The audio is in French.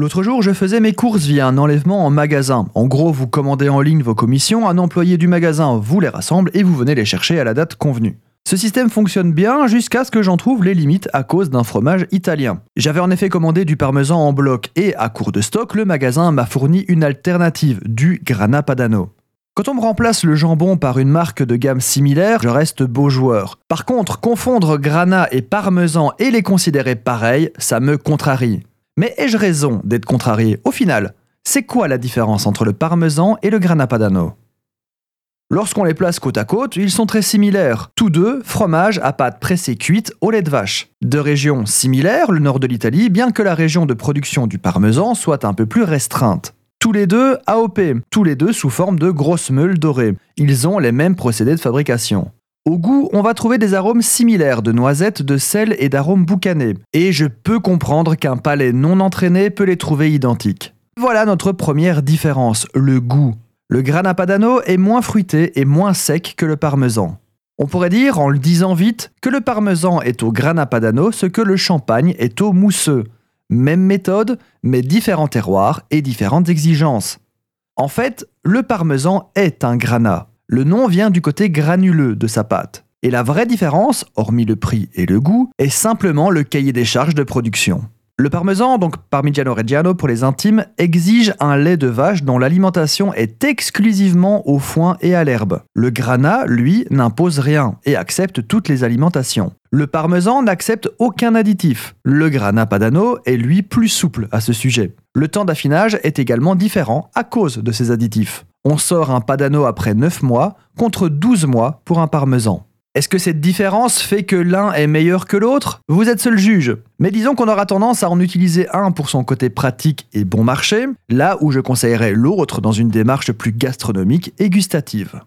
L'autre jour, je faisais mes courses via un enlèvement en magasin. En gros, vous commandez en ligne vos commissions, un employé du magasin vous les rassemble et vous venez les chercher à la date convenue. Ce système fonctionne bien jusqu'à ce que j'en trouve les limites à cause d'un fromage italien. J'avais en effet commandé du parmesan en bloc et à court de stock, le magasin m'a fourni une alternative, du Grana Padano. Quand on me remplace le jambon par une marque de gamme similaire, je reste beau joueur. Par contre, confondre Grana et Parmesan et les considérer pareils, ça me contrarie. Mais ai-je raison d'être contrarié Au final, c'est quoi la différence entre le parmesan et le grana padano Lorsqu'on les place côte à côte, ils sont très similaires. Tous deux, fromage à pâte pressée cuite au lait de vache. Deux régions similaires, le nord de l'Italie, bien que la région de production du parmesan soit un peu plus restreinte. Tous les deux AOP, tous les deux sous forme de grosses meules dorées. Ils ont les mêmes procédés de fabrication. Au goût, on va trouver des arômes similaires de noisettes, de sel et d'arômes boucanés. Et je peux comprendre qu'un palais non entraîné peut les trouver identiques. Voilà notre première différence, le goût. Le grana padano est moins fruité et moins sec que le parmesan. On pourrait dire, en le disant vite, que le parmesan est au grana padano ce que le champagne est au mousseux. Même méthode, mais différents terroirs et différentes exigences. En fait, le parmesan est un grana. Le nom vient du côté granuleux de sa pâte. Et la vraie différence, hormis le prix et le goût, est simplement le cahier des charges de production. Le parmesan, donc Parmigiano Reggiano pour les intimes, exige un lait de vache dont l'alimentation est exclusivement au foin et à l'herbe. Le grana, lui, n'impose rien et accepte toutes les alimentations. Le parmesan n'accepte aucun additif. Le grana padano est lui plus souple à ce sujet. Le temps d'affinage est également différent à cause de ces additifs on sort un Padano après 9 mois contre 12 mois pour un parmesan. Est-ce que cette différence fait que l'un est meilleur que l'autre? Vous êtes seul juge. Mais disons qu'on aura tendance à en utiliser un pour son côté pratique et bon marché, là où je conseillerais l'autre dans une démarche plus gastronomique et gustative.